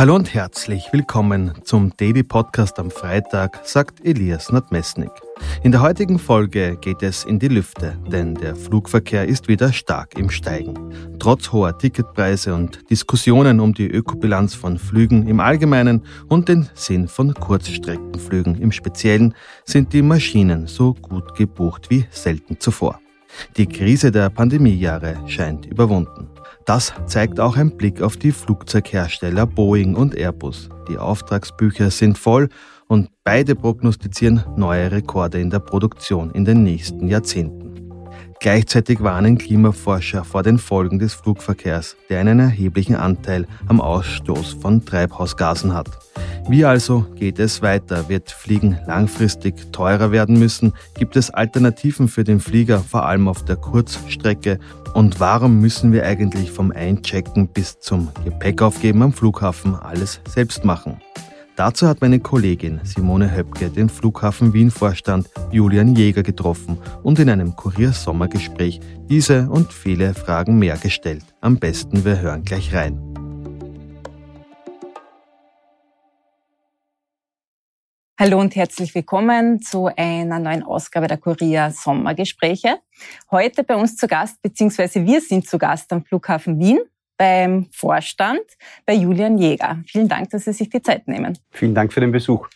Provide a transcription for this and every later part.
Hallo und herzlich willkommen zum Daily Podcast am Freitag, sagt Elias Nadmesnik. In der heutigen Folge geht es in die Lüfte, denn der Flugverkehr ist wieder stark im Steigen. Trotz hoher Ticketpreise und Diskussionen um die Ökobilanz von Flügen im Allgemeinen und den Sinn von Kurzstreckenflügen im Speziellen sind die Maschinen so gut gebucht wie selten zuvor. Die Krise der Pandemiejahre scheint überwunden. Das zeigt auch ein Blick auf die Flugzeughersteller Boeing und Airbus. Die Auftragsbücher sind voll und beide prognostizieren neue Rekorde in der Produktion in den nächsten Jahrzehnten. Gleichzeitig warnen Klimaforscher vor den Folgen des Flugverkehrs, der einen erheblichen Anteil am Ausstoß von Treibhausgasen hat. Wie also geht es weiter? Wird Fliegen langfristig teurer werden müssen? Gibt es Alternativen für den Flieger, vor allem auf der Kurzstrecke? Und warum müssen wir eigentlich vom Einchecken bis zum Gepäckaufgeben am Flughafen alles selbst machen? Dazu hat meine Kollegin Simone Höpke den Flughafen Wien-Vorstand Julian Jäger getroffen und in einem Kurier-Sommergespräch diese und viele Fragen mehr gestellt. Am besten wir hören gleich rein. Hallo und herzlich willkommen zu einer neuen Ausgabe der Kurier Sommergespräche. Heute bei uns zu Gast, beziehungsweise wir sind zu Gast am Flughafen Wien beim Vorstand, bei Julian Jäger. Vielen Dank, dass Sie sich die Zeit nehmen. Vielen Dank für den Besuch.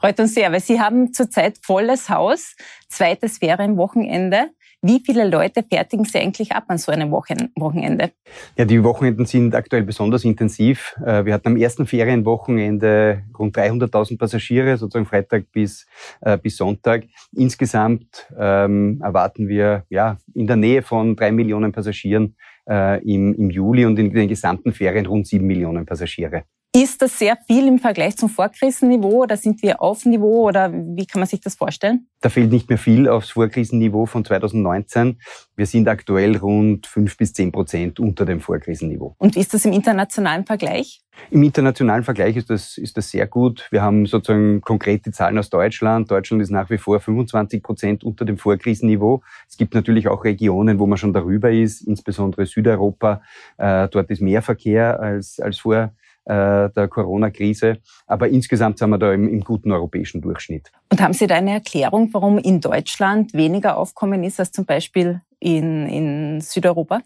Freut uns sehr, weil Sie haben zurzeit volles Haus, zweites Ferienwochenende. Wie viele Leute fertigen Sie eigentlich ab an so einem Wochenende? Ja, die Wochenenden sind aktuell besonders intensiv. Äh, wir hatten am ersten Ferienwochenende rund 300.000 Passagiere, sozusagen Freitag bis, äh, bis Sonntag. Insgesamt ähm, erwarten wir ja, in der Nähe von drei Millionen Passagieren äh, im, im Juli und in den gesamten Ferien rund sieben Millionen Passagiere. Ist das sehr viel im Vergleich zum Vorkrisenniveau oder sind wir auf Niveau oder wie kann man sich das vorstellen? Da fehlt nicht mehr viel aufs Vorkrisenniveau von 2019. Wir sind aktuell rund fünf bis zehn Prozent unter dem Vorkrisenniveau. Und ist das im internationalen Vergleich? Im internationalen Vergleich ist das, ist das sehr gut. Wir haben sozusagen konkrete Zahlen aus Deutschland. Deutschland ist nach wie vor 25 Prozent unter dem Vorkrisenniveau. Es gibt natürlich auch Regionen, wo man schon darüber ist, insbesondere Südeuropa. Äh, dort ist mehr Verkehr als, als vor der Corona-Krise. Aber insgesamt sind wir da im, im, guten europäischen Durchschnitt. Und haben Sie da eine Erklärung, warum in Deutschland weniger Aufkommen ist als zum Beispiel in, in Südeuropa?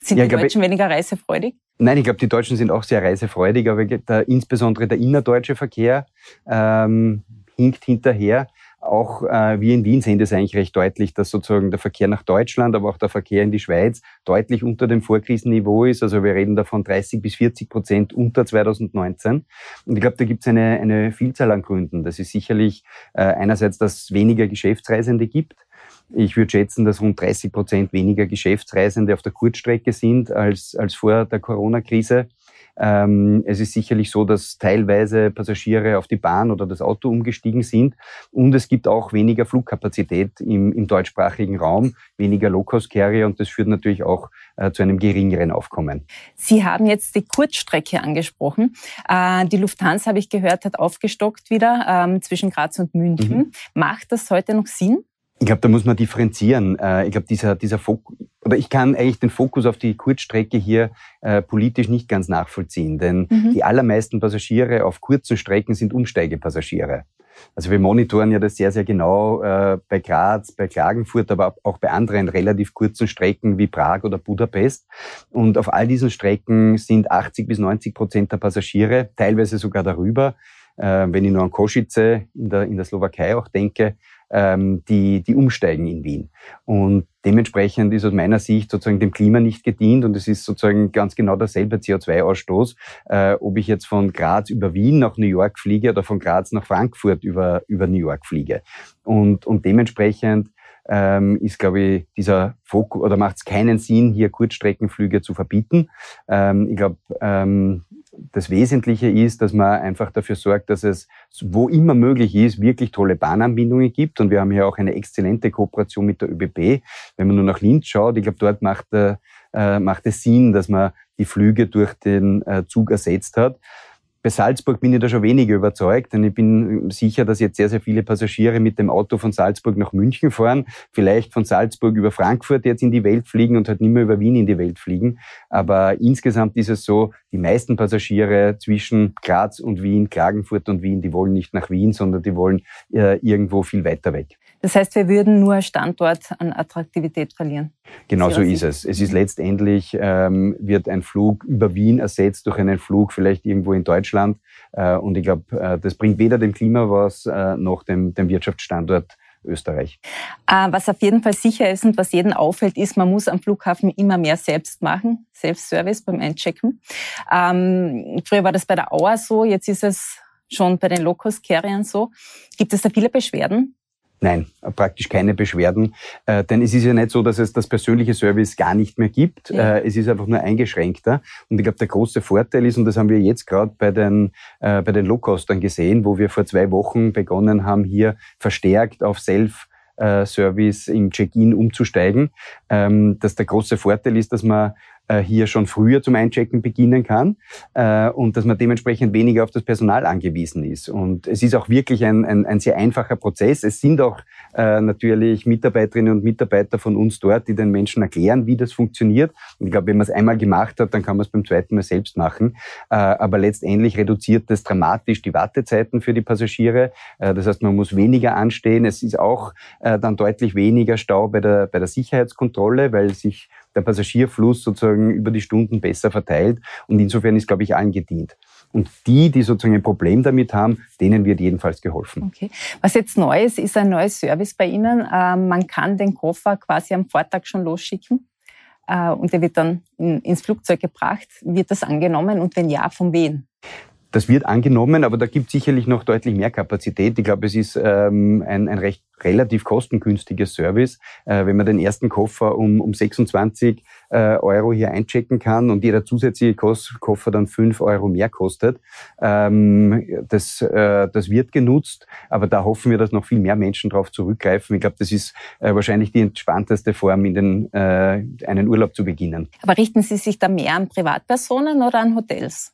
Sind ja, die Deutschen weniger reisefreudig? Nein, ich glaube, die Deutschen sind auch sehr reisefreudig, aber der, insbesondere der innerdeutsche Verkehr ähm, hinkt hinterher. Auch äh, wir in Wien sehen das eigentlich recht deutlich, dass sozusagen der Verkehr nach Deutschland, aber auch der Verkehr in die Schweiz deutlich unter dem Vorkrisenniveau ist. Also wir reden davon 30 bis 40 Prozent unter 2019. Und ich glaube, da gibt es eine, eine Vielzahl an Gründen. Das ist sicherlich äh, einerseits, dass es weniger Geschäftsreisende gibt. Ich würde schätzen, dass rund 30 Prozent weniger Geschäftsreisende auf der Kurzstrecke sind als, als vor der Corona-Krise. Ähm, es ist sicherlich so, dass teilweise Passagiere auf die Bahn oder das Auto umgestiegen sind. Und es gibt auch weniger Flugkapazität im, im deutschsprachigen Raum, weniger Low-Cost-Carrier und das führt natürlich auch äh, zu einem geringeren Aufkommen. Sie haben jetzt die Kurzstrecke angesprochen. Äh, die Lufthansa, habe ich gehört, hat aufgestockt wieder ähm, zwischen Graz und München. Mhm. Macht das heute noch Sinn? Ich glaube, da muss man differenzieren. Äh, ich glaube, dieser, dieser Fokus, oder ich kann eigentlich den Fokus auf die Kurzstrecke hier äh, politisch nicht ganz nachvollziehen, denn mhm. die allermeisten Passagiere auf kurzen Strecken sind Umsteigepassagiere. Also wir monitoren ja das sehr, sehr genau äh, bei Graz, bei Klagenfurt, aber auch bei anderen relativ kurzen Strecken wie Prag oder Budapest. Und auf all diesen Strecken sind 80 bis 90 Prozent der Passagiere, teilweise sogar darüber, äh, wenn ich nur an Kosice in der, in der Slowakei auch denke, ähm, die, die umsteigen in Wien. Und dementsprechend ist aus meiner Sicht sozusagen dem Klima nicht gedient und es ist sozusagen ganz genau derselbe CO2-Ausstoß, äh, ob ich jetzt von Graz über Wien nach New York fliege oder von Graz nach Frankfurt über, über New York fliege. Und, und dementsprechend ähm, ist, glaube ich, dieser Fokus oder macht es keinen Sinn, hier Kurzstreckenflüge zu verbieten. Ähm, ich glaube, ähm, das Wesentliche ist, dass man einfach dafür sorgt, dass es, wo immer möglich ist, wirklich tolle Bahnanbindungen gibt. Und wir haben hier auch eine exzellente Kooperation mit der ÖBB. Wenn man nur nach Linz schaut, ich glaube, dort macht, äh, macht es Sinn, dass man die Flüge durch den äh, Zug ersetzt hat. Bei Salzburg bin ich da schon weniger überzeugt, denn ich bin sicher, dass jetzt sehr, sehr viele Passagiere mit dem Auto von Salzburg nach München fahren, vielleicht von Salzburg über Frankfurt jetzt in die Welt fliegen und halt nicht mehr über Wien in die Welt fliegen. Aber insgesamt ist es so, die meisten Passagiere zwischen Graz und Wien, Klagenfurt und Wien, die wollen nicht nach Wien, sondern die wollen äh, irgendwo viel weiter weg. Das heißt, wir würden nur Standort an Attraktivität verlieren. Genau so ist es. Es ist letztendlich, ähm, wird ein Flug über Wien ersetzt durch einen Flug vielleicht irgendwo in Deutschland. Äh, und ich glaube, äh, das bringt weder dem Klima was, äh, noch dem, dem Wirtschaftsstandort Österreich. Äh, was auf jeden Fall sicher ist und was jedem auffällt, ist, man muss am Flughafen immer mehr selbst machen, Selbstservice beim Einchecken. Ähm, früher war das bei der Auer so, jetzt ist es schon bei den Low-Cost-Carriern so. Gibt es da viele Beschwerden? Nein, praktisch keine Beschwerden. Äh, denn es ist ja nicht so, dass es das persönliche Service gar nicht mehr gibt. Ja. Äh, es ist einfach nur eingeschränkter. Und ich glaube, der große Vorteil ist, und das haben wir jetzt gerade bei den, äh, bei den Low-Costern gesehen, wo wir vor zwei Wochen begonnen haben, hier verstärkt auf Self Service im Check-in umzusteigen, ähm, dass der große Vorteil ist, dass man äh, hier schon früher zum Einchecken beginnen kann äh, und dass man dementsprechend weniger auf das Personal angewiesen ist. Und es ist auch wirklich ein, ein, ein sehr einfacher Prozess. Es sind auch äh, natürlich Mitarbeiterinnen und Mitarbeiter von uns dort, die den Menschen erklären, wie das funktioniert. Und ich glaube, wenn man es einmal gemacht hat, dann kann man es beim zweiten Mal selbst machen. Äh, aber letztendlich reduziert das dramatisch die Wartezeiten für die Passagiere. Äh, das heißt, man muss weniger anstehen. Es ist auch äh, dann deutlich weniger Stau bei der, bei der Sicherheitskontrolle, weil sich der Passagierfluss sozusagen über die Stunden besser verteilt. Und insofern ist, glaube ich, allen gedient. Und die, die sozusagen ein Problem damit haben, denen wird jedenfalls geholfen. Okay. Was jetzt neu ist, ist ein neues Service bei Ihnen. Ähm, man kann den Koffer quasi am Vortag schon losschicken äh, und der wird dann ins Flugzeug gebracht. Wird das angenommen und wenn ja, von wem? Das wird angenommen, aber da gibt sicherlich noch deutlich mehr Kapazität. Ich glaube, es ist ähm, ein, ein recht relativ kostengünstiges Service. Äh, wenn man den ersten Koffer um, um 26 äh, Euro hier einchecken kann und jeder zusätzliche Kos Koffer dann 5 Euro mehr kostet, ähm, das, äh, das wird genutzt. Aber da hoffen wir, dass noch viel mehr Menschen darauf zurückgreifen. Ich glaube, das ist äh, wahrscheinlich die entspannteste Form, in den, äh, einen Urlaub zu beginnen. Aber richten Sie sich da mehr an Privatpersonen oder an Hotels?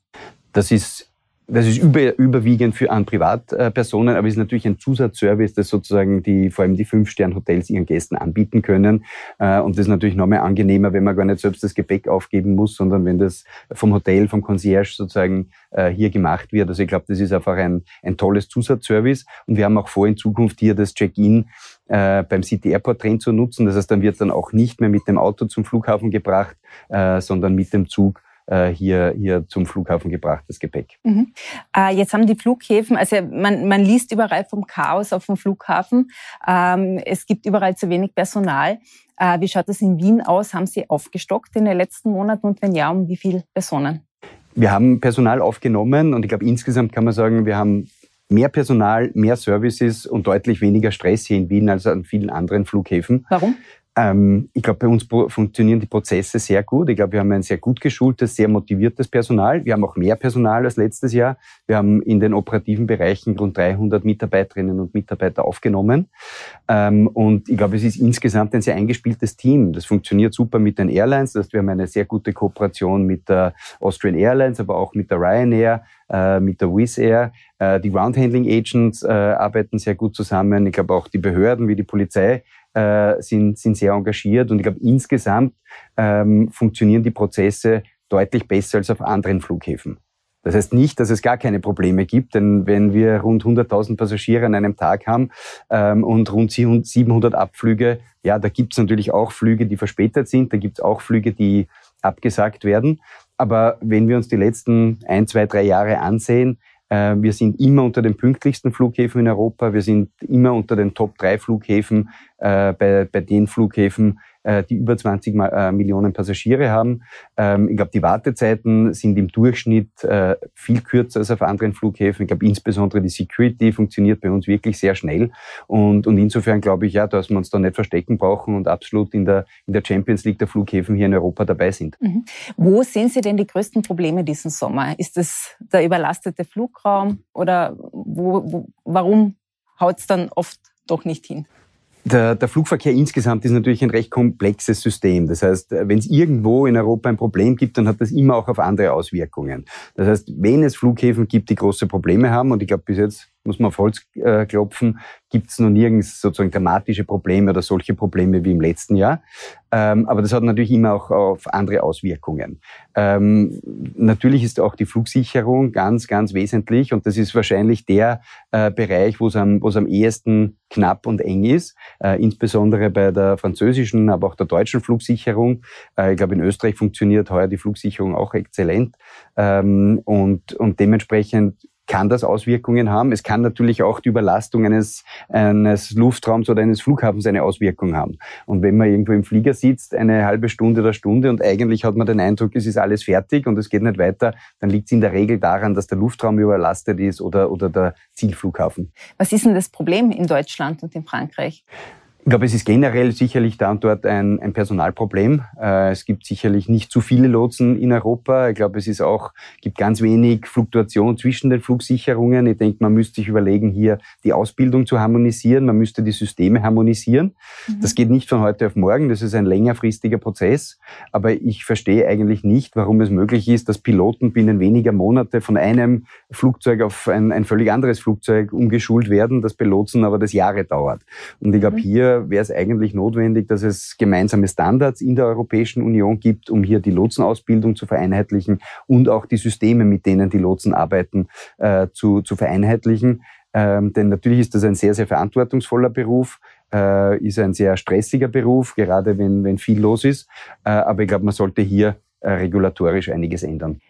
Das ist das ist über, überwiegend für an Privatpersonen, aber es ist natürlich ein Zusatzservice, das sozusagen die, vor allem die Fünf-Stern-Hotels ihren Gästen anbieten können. Äh, und das ist natürlich noch mehr angenehmer, wenn man gar nicht selbst das Gepäck aufgeben muss, sondern wenn das vom Hotel, vom Concierge sozusagen äh, hier gemacht wird. Also ich glaube, das ist einfach ein, ein tolles Zusatzservice. Und wir haben auch vor, in Zukunft hier das Check-in äh, beim City Airport Train zu nutzen. Das heißt, dann wird dann auch nicht mehr mit dem Auto zum Flughafen gebracht, sondern mit dem Zug hier, hier zum Flughafen gebracht, das Gepäck. Mhm. Äh, jetzt haben die Flughäfen, also man, man liest überall vom Chaos auf dem Flughafen. Ähm, es gibt überall zu wenig Personal. Äh, wie schaut das in Wien aus? Haben Sie aufgestockt in den letzten Monaten und wenn ja, um wie viele Personen? Wir haben Personal aufgenommen und ich glaube, insgesamt kann man sagen, wir haben mehr Personal, mehr Services und deutlich weniger Stress hier in Wien als an vielen anderen Flughäfen. Warum? Ähm, ich glaube, bei uns funktionieren die Prozesse sehr gut. Ich glaube, wir haben ein sehr gut geschultes, sehr motiviertes Personal. Wir haben auch mehr Personal als letztes Jahr. Wir haben in den operativen Bereichen rund 300 Mitarbeiterinnen und Mitarbeiter aufgenommen. Ähm, und ich glaube, es ist insgesamt ein sehr eingespieltes Team. Das funktioniert super mit den Airlines. Das heißt, wir haben eine sehr gute Kooperation mit der Austrian Airlines, aber auch mit der Ryanair, äh, mit der Wizz Air. Äh, die Groundhandling Agents äh, arbeiten sehr gut zusammen. Ich glaube, auch die Behörden wie die Polizei äh, sind, sind sehr engagiert und ich glaube, insgesamt ähm, funktionieren die Prozesse deutlich besser als auf anderen Flughäfen. Das heißt nicht, dass es gar keine Probleme gibt, denn wenn wir rund 100.000 Passagiere an einem Tag haben ähm, und rund 700 Abflüge, ja, da gibt es natürlich auch Flüge, die verspätet sind, da gibt es auch Flüge, die abgesagt werden. Aber wenn wir uns die letzten ein, zwei, drei Jahre ansehen, äh, wir sind immer unter den pünktlichsten Flughäfen in Europa. Wir sind immer unter den Top 3 Flughäfen äh, bei, bei den Flughäfen, äh, die über 20 äh, Millionen Passagiere haben. Ähm, ich glaube, die Wartezeiten sind im Durchschnitt äh, viel kürzer als auf anderen Flughäfen. Ich glaube, insbesondere die Security funktioniert bei uns wirklich sehr schnell. Und, und insofern glaube ich ja, dass wir uns da nicht verstecken brauchen und absolut in der, in der Champions League der Flughäfen hier in Europa dabei sind. Mhm. Wo sehen Sie denn die größten Probleme diesen Sommer? Ist es der überlastete Flugraum oder wo, wo, warum haut es dann oft doch nicht hin? Der, der, Flugverkehr insgesamt ist natürlich ein recht komplexes System. Das heißt, wenn es irgendwo in Europa ein Problem gibt, dann hat das immer auch auf andere Auswirkungen. Das heißt, wenn es Flughäfen gibt, die große Probleme haben, und ich glaube bis jetzt muss man auf Holz äh, klopfen, gibt es noch nirgends sozusagen dramatische Probleme oder solche Probleme wie im letzten Jahr. Ähm, aber das hat natürlich immer auch auf andere Auswirkungen. Ähm, natürlich ist auch die Flugsicherung ganz, ganz wesentlich und das ist wahrscheinlich der äh, Bereich, wo es am, am ehesten knapp und eng ist, äh, insbesondere bei der französischen, aber auch der deutschen Flugsicherung. Äh, ich glaube, in Österreich funktioniert heuer die Flugsicherung auch exzellent ähm, und, und dementsprechend kann das Auswirkungen haben. Es kann natürlich auch die Überlastung eines, eines Luftraums oder eines Flughafens eine Auswirkung haben. Und wenn man irgendwo im Flieger sitzt, eine halbe Stunde oder Stunde und eigentlich hat man den Eindruck, es ist alles fertig und es geht nicht weiter, dann liegt es in der Regel daran, dass der Luftraum überlastet ist oder, oder der Zielflughafen. Was ist denn das Problem in Deutschland und in Frankreich? Ich glaube, es ist generell sicherlich da und dort ein, ein Personalproblem. Äh, es gibt sicherlich nicht zu viele Lotsen in Europa. Ich glaube, es ist auch, gibt ganz wenig Fluktuation zwischen den Flugsicherungen. Ich denke, man müsste sich überlegen, hier die Ausbildung zu harmonisieren. Man müsste die Systeme harmonisieren. Mhm. Das geht nicht von heute auf morgen. Das ist ein längerfristiger Prozess. Aber ich verstehe eigentlich nicht, warum es möglich ist, dass Piloten binnen weniger Monate von einem Flugzeug auf ein, ein völlig anderes Flugzeug umgeschult werden, das Belotsen aber das Jahre dauert. Und ich glaube, mhm. Wäre es eigentlich notwendig, dass es gemeinsame Standards in der Europäischen Union gibt, um hier die Lotsenausbildung zu vereinheitlichen und auch die Systeme, mit denen die Lotsen arbeiten, äh, zu, zu vereinheitlichen. Ähm, denn natürlich ist das ein sehr, sehr verantwortungsvoller Beruf, äh, ist ein sehr stressiger Beruf, gerade wenn, wenn viel los ist. Äh, aber ich glaube, man sollte hier äh, regulatorisch einiges ändern.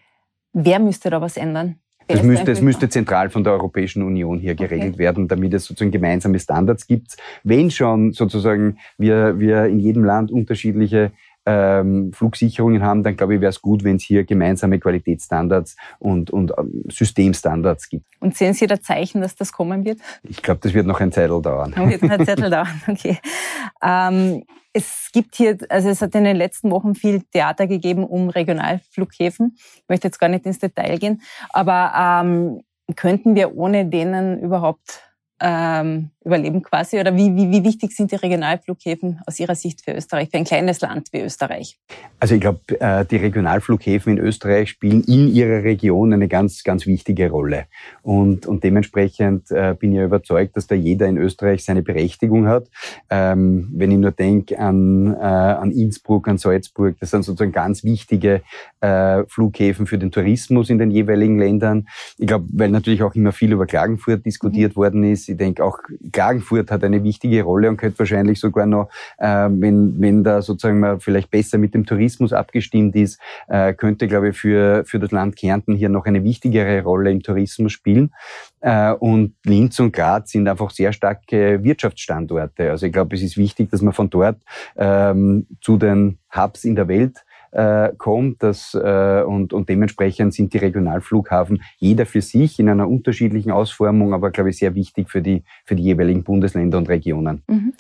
Wer müsste da was ändern? Das müsste, es müsste zentral von der Europäischen Union hier geregelt okay. werden, damit es sozusagen gemeinsame Standards gibt. Wenn schon sozusagen wir, wir in jedem Land unterschiedliche ähm, Flugsicherungen haben, dann glaube ich, wäre es gut, wenn es hier gemeinsame Qualitätsstandards und, und ähm, Systemstandards gibt. Und sehen Sie da Zeichen, dass das kommen wird? Ich glaube, das wird noch ein Zettel dauern. Wird noch ein Zettel dauern, okay. Ähm, es gibt hier, also es hat in den letzten Wochen viel Theater gegeben um Regionalflughäfen. Ich möchte jetzt gar nicht ins Detail gehen, aber ähm, könnten wir ohne denen überhaupt ähm, überleben quasi? Oder wie, wie, wie wichtig sind die Regionalflughäfen aus Ihrer Sicht für Österreich, für ein kleines Land wie Österreich? Also ich glaube, äh, die Regionalflughäfen in Österreich spielen in ihrer Region eine ganz, ganz wichtige Rolle. Und, und dementsprechend äh, bin ich überzeugt, dass da jeder in Österreich seine Berechtigung hat. Ähm, wenn ich nur denke an, äh, an Innsbruck, an Salzburg, das sind sozusagen ganz wichtige Flughäfen für den Tourismus in den jeweiligen Ländern. Ich glaube, weil natürlich auch immer viel über Klagenfurt diskutiert mhm. worden ist. Ich denke auch Klagenfurt hat eine wichtige Rolle und könnte wahrscheinlich sogar noch, äh, wenn, wenn da sozusagen man vielleicht besser mit dem Tourismus abgestimmt ist, äh, könnte, glaube ich, für, für das Land Kärnten hier noch eine wichtigere Rolle im Tourismus spielen. Äh, und Linz und Graz sind einfach sehr starke Wirtschaftsstandorte. Also ich glaube, es ist wichtig, dass man von dort ähm, zu den Hubs in der Welt äh, kommt. Das, äh, und, und dementsprechend sind die Regionalflughafen jeder für sich in einer unterschiedlichen Ausformung, aber glaube ich sehr wichtig für die, für die jeweiligen Bundesländer und Regionen. Mhm.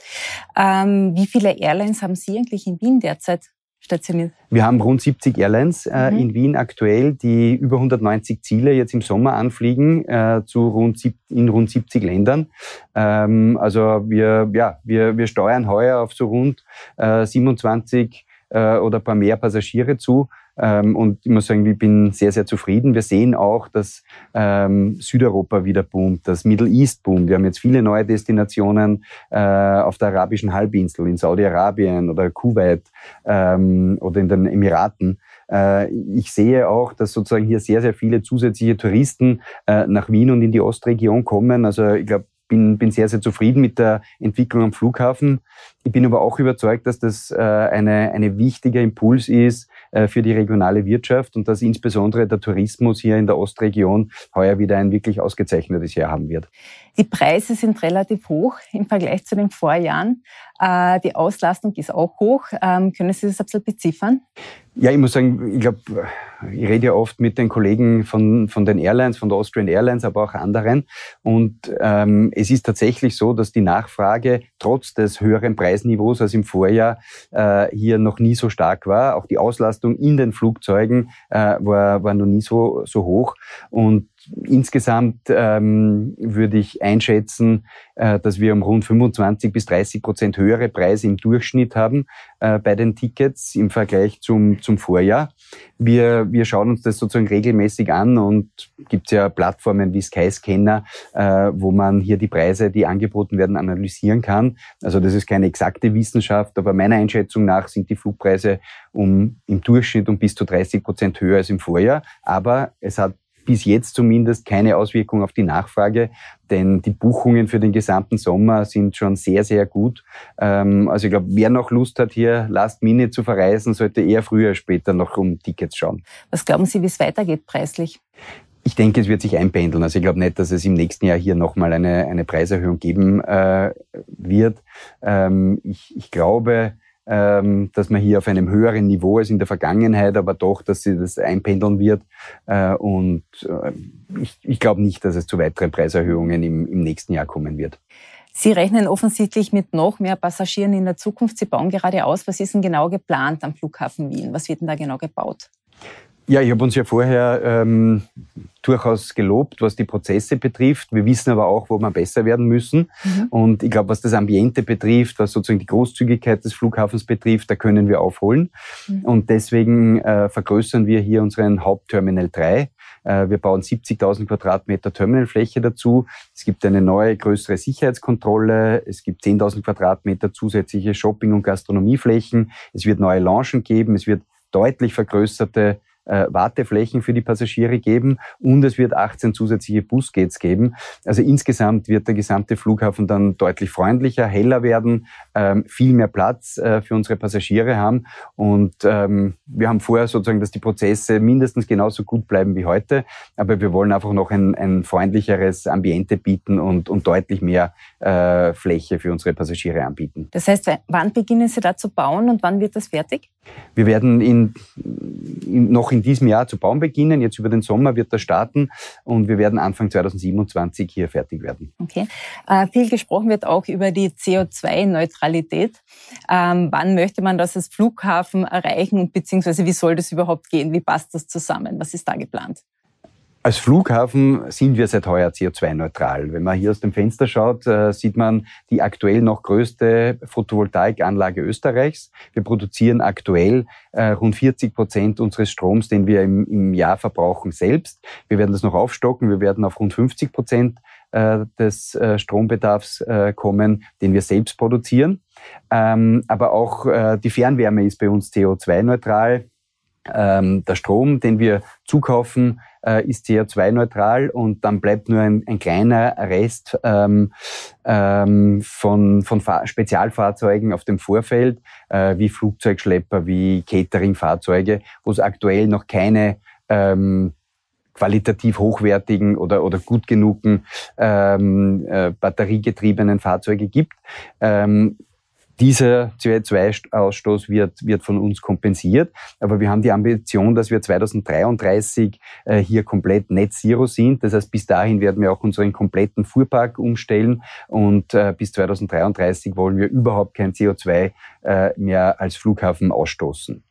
Ähm, wie viele Airlines haben Sie eigentlich in Wien derzeit? Stationiert. Wir haben rund 70 Airlines äh, mhm. in Wien aktuell, die über 190 Ziele jetzt im Sommer anfliegen äh, zu rund in rund 70 Ländern. Ähm, also wir, ja, wir, wir steuern heuer auf so rund äh, 27 äh, oder ein paar mehr Passagiere zu. Ähm, und ich muss sagen, ich bin sehr, sehr zufrieden. Wir sehen auch, dass ähm, Südeuropa wieder boomt, das Middle East boomt. Wir haben jetzt viele neue Destinationen äh, auf der arabischen Halbinsel, in Saudi-Arabien oder Kuwait ähm, oder in den Emiraten. Äh, ich sehe auch, dass sozusagen hier sehr, sehr viele zusätzliche Touristen äh, nach Wien und in die Ostregion kommen. Also ich glaube, bin, bin sehr, sehr zufrieden mit der Entwicklung am Flughafen. Ich bin aber auch überzeugt, dass das äh, eine, eine wichtiger Impuls ist äh, für die regionale Wirtschaft und dass insbesondere der Tourismus hier in der Ostregion heuer wieder ein wirklich ausgezeichnetes Jahr haben wird. Die Preise sind relativ hoch im Vergleich zu den Vorjahren. Äh, die Auslastung ist auch hoch. Ähm, können Sie das ein bisschen beziffern? Ja, ich muss sagen, ich glaube, ich rede ja oft mit den Kollegen von, von den Airlines, von der Austrian Airlines, aber auch anderen. Und ähm, es ist tatsächlich so, dass die Nachfrage trotz des höheren Preisniveaus als im Vorjahr äh, hier noch nie so stark war. Auch die Auslastung in den Flugzeugen äh, war, war noch nie so, so hoch. Und insgesamt ähm, würde ich einschätzen, äh, dass wir um rund 25 bis 30 Prozent höhere Preise im Durchschnitt haben äh, bei den Tickets im Vergleich zum, zum Vorjahr. Wir, wir schauen uns das sozusagen regelmäßig an und gibt ja Plattformen wie Skyscanner, äh, wo man hier die Preise, die angeboten werden, analysieren kann. Also das ist keine exakte Wissenschaft, aber meiner Einschätzung nach sind die Flugpreise um, im Durchschnitt um bis zu 30 Prozent höher als im Vorjahr. Aber es hat bis jetzt zumindest keine Auswirkung auf die Nachfrage, denn die Buchungen für den gesamten Sommer sind schon sehr, sehr gut. Ähm, also ich glaube, wer noch Lust hat, hier Last Minute zu verreisen, sollte eher früher später noch um Tickets schauen. Was glauben Sie, wie es weitergeht preislich? Ich denke, es wird sich einpendeln. Also ich glaube nicht, dass es im nächsten Jahr hier nochmal eine, eine Preiserhöhung geben äh, wird. Ähm, ich, ich glaube, ähm, dass man hier auf einem höheren Niveau als in der Vergangenheit, aber doch, dass sie das einpendeln wird. Äh, und äh, ich, ich glaube nicht, dass es zu weiteren Preiserhöhungen im, im nächsten Jahr kommen wird. Sie rechnen offensichtlich mit noch mehr Passagieren in der Zukunft. Sie bauen gerade aus. Was ist denn genau geplant am Flughafen Wien? Was wird denn da genau gebaut? Ja, ich habe uns ja vorher ähm, durchaus gelobt, was die Prozesse betrifft. Wir wissen aber auch, wo wir besser werden müssen. Mhm. Und ich glaube, was das Ambiente betrifft, was sozusagen die Großzügigkeit des Flughafens betrifft, da können wir aufholen. Mhm. Und deswegen äh, vergrößern wir hier unseren Hauptterminal 3. Äh, wir bauen 70.000 Quadratmeter Terminalfläche dazu. Es gibt eine neue, größere Sicherheitskontrolle. Es gibt 10.000 Quadratmeter zusätzliche Shopping- und Gastronomieflächen. Es wird neue Launchen geben. Es wird deutlich vergrößerte äh, Warteflächen für die Passagiere geben und es wird 18 zusätzliche Busgates geben. Also insgesamt wird der gesamte Flughafen dann deutlich freundlicher, heller werden, ähm, viel mehr Platz äh, für unsere Passagiere haben und ähm, wir haben vorher sozusagen, dass die Prozesse mindestens genauso gut bleiben wie heute, aber wir wollen einfach noch ein, ein freundlicheres Ambiente bieten und, und deutlich mehr äh, Fläche für unsere Passagiere anbieten. Das heißt, wann beginnen Sie da zu bauen und wann wird das fertig? Wir werden in, in, noch in diesem Jahr zu bauen beginnen. Jetzt über den Sommer wird das starten und wir werden Anfang 2027 hier fertig werden. Okay. Äh, viel gesprochen wird auch über die CO2-Neutralität. Ähm, wann möchte man das als Flughafen erreichen beziehungsweise wie soll das überhaupt gehen? Wie passt das zusammen? Was ist da geplant? Als Flughafen sind wir seit heuer CO2-neutral. Wenn man hier aus dem Fenster schaut, äh, sieht man die aktuell noch größte Photovoltaikanlage Österreichs. Wir produzieren aktuell äh, rund 40 Prozent unseres Stroms, den wir im, Jahr verbrauchen, selbst. Wir werden das noch aufstocken. Wir werden auf rund 50 Prozent äh, des Strombedarfs kommen, den wir selbst produzieren. Ähm, aber auch die Fernwärme ist bei uns CO2-neutral. Ähm, der Strom, den wir zukaufen, äh, ist CO2-neutral und dann bleibt nur ein, ein kleiner Rest ähm, ähm, von, von Spezialfahrzeugen auf dem Vorfeld, äh, wie Flugzeugschlepper, wie Cateringfahrzeuge, wo es aktuell noch keine ähm, qualitativ hochwertigen oder, oder gut genugen ähm, äh, batteriegetriebenen Fahrzeuge gibt. Ähm, dieser CO2-Ausstoß wird, wird von uns kompensiert. Aber wir haben die Ambition, dass wir 2033 äh, hier komplett Net Zero sind. Das heißt, bis dahin werden wir auch unseren kompletten Fuhrpark umstellen und äh, bis 2033 wollen wir überhaupt kein CO2 äh, mehr als Flughafen ausstoßen.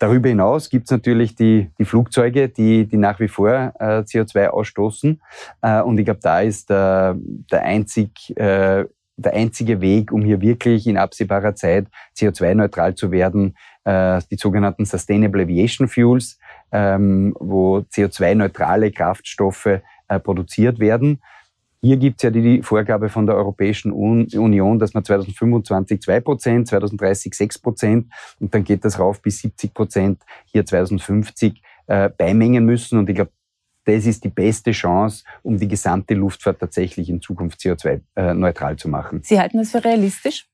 Darüber hinaus gibt es natürlich die, die Flugzeuge, die, die nach wie vor äh, CO2 ausstoßen. Äh, und ich glaube, da ist äh, der einzig äh, der einzige Weg, um hier wirklich in absehbarer Zeit CO2-neutral zu werden, äh, die sogenannten Sustainable Aviation Fuels, ähm, wo CO2-neutrale Kraftstoffe äh, produziert werden. Hier gibt es ja die Vorgabe von der Europäischen Union, dass man 2025 2 Prozent, 2030 6 Prozent und dann geht das rauf bis 70 Prozent hier 2050 äh, beimengen müssen. Und ich glaube, das ist die beste Chance, um die gesamte Luftfahrt tatsächlich in Zukunft CO2-neutral zu machen. Sie halten das für realistisch?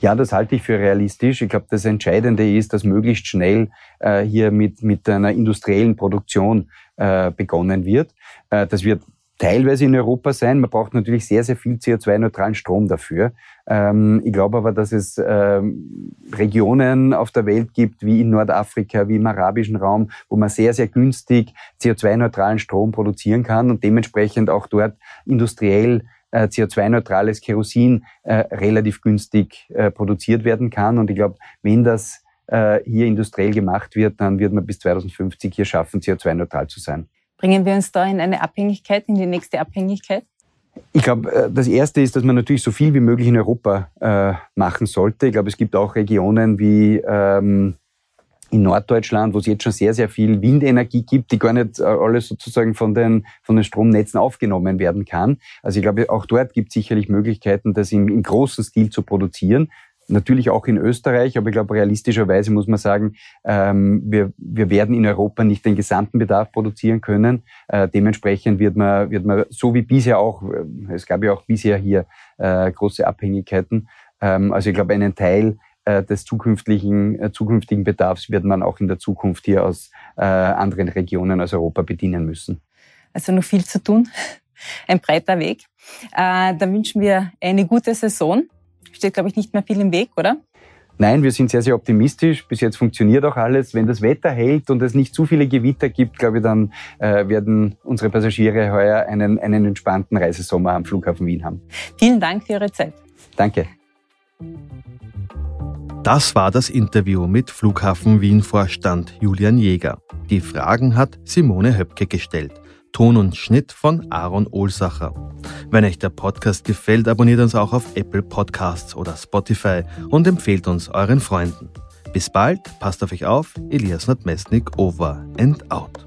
Ja, das halte ich für realistisch. Ich glaube, das Entscheidende ist, dass möglichst schnell äh, hier mit, mit einer industriellen Produktion äh, begonnen wird. Äh, das wird teilweise in Europa sein. Man braucht natürlich sehr, sehr viel CO2-neutralen Strom dafür. Ähm, ich glaube aber, dass es ähm, Regionen auf der Welt gibt, wie in Nordafrika, wie im arabischen Raum, wo man sehr, sehr günstig CO2-neutralen Strom produzieren kann und dementsprechend auch dort industriell äh, CO2-neutrales Kerosin äh, relativ günstig äh, produziert werden kann. Und ich glaube, wenn das hier industriell gemacht wird, dann wird man bis 2050 hier schaffen, CO2-neutral zu sein. Bringen wir uns da in eine Abhängigkeit, in die nächste Abhängigkeit? Ich glaube, äh, das Erste ist, dass man natürlich so viel wie möglich in Europa äh, machen sollte. Ich glaube, es gibt auch Regionen wie ähm, in Norddeutschland, wo es jetzt schon sehr, sehr viel Windenergie gibt, die gar nicht äh, alles sozusagen von den, von den Stromnetzen aufgenommen werden kann. Also ich glaube, auch dort gibt es sicherlich Möglichkeiten, das im, im großen Stil zu produzieren. Natürlich auch in Österreich, aber ich glaube, realistischerweise muss man sagen, ähm, wir, wir werden in Europa nicht den gesamten Bedarf produzieren können. Äh, dementsprechend wird man, wird man, so wie bisher auch, äh, es gab ja auch bisher hier äh, große Abhängigkeiten, ähm, also ich glaube, einen Teil äh, des zukünftigen, äh, zukünftigen Bedarfs wird man auch in der Zukunft hier aus anderen Regionen als Europa bedienen müssen. Also noch viel zu tun, ein breiter Weg. Da wünschen wir eine gute Saison steht, glaube ich, nicht mehr viel im Weg, oder? Nein, wir sind sehr, sehr optimistisch. Bis jetzt funktioniert auch alles. Wenn das Wetter hält und es nicht zu viele Gewitter gibt, glaube ich, dann äh, werden unsere Passagiere heuer einen, einen entspannten Reisesommer am Flughafen Wien haben. Vielen Dank für Ihre Zeit. Danke. Das war das Interview mit Flughafen Wien-Vorstand Julian Jäger. Die Fragen hat Simone Höpke gestellt. Ton und Schnitt von Aaron Ohlsacher. Wenn euch der Podcast gefällt, abonniert uns auch auf Apple Podcasts oder Spotify und empfehlt uns euren Freunden. Bis bald, passt auf euch auf, Elias Nadmesnik over and out.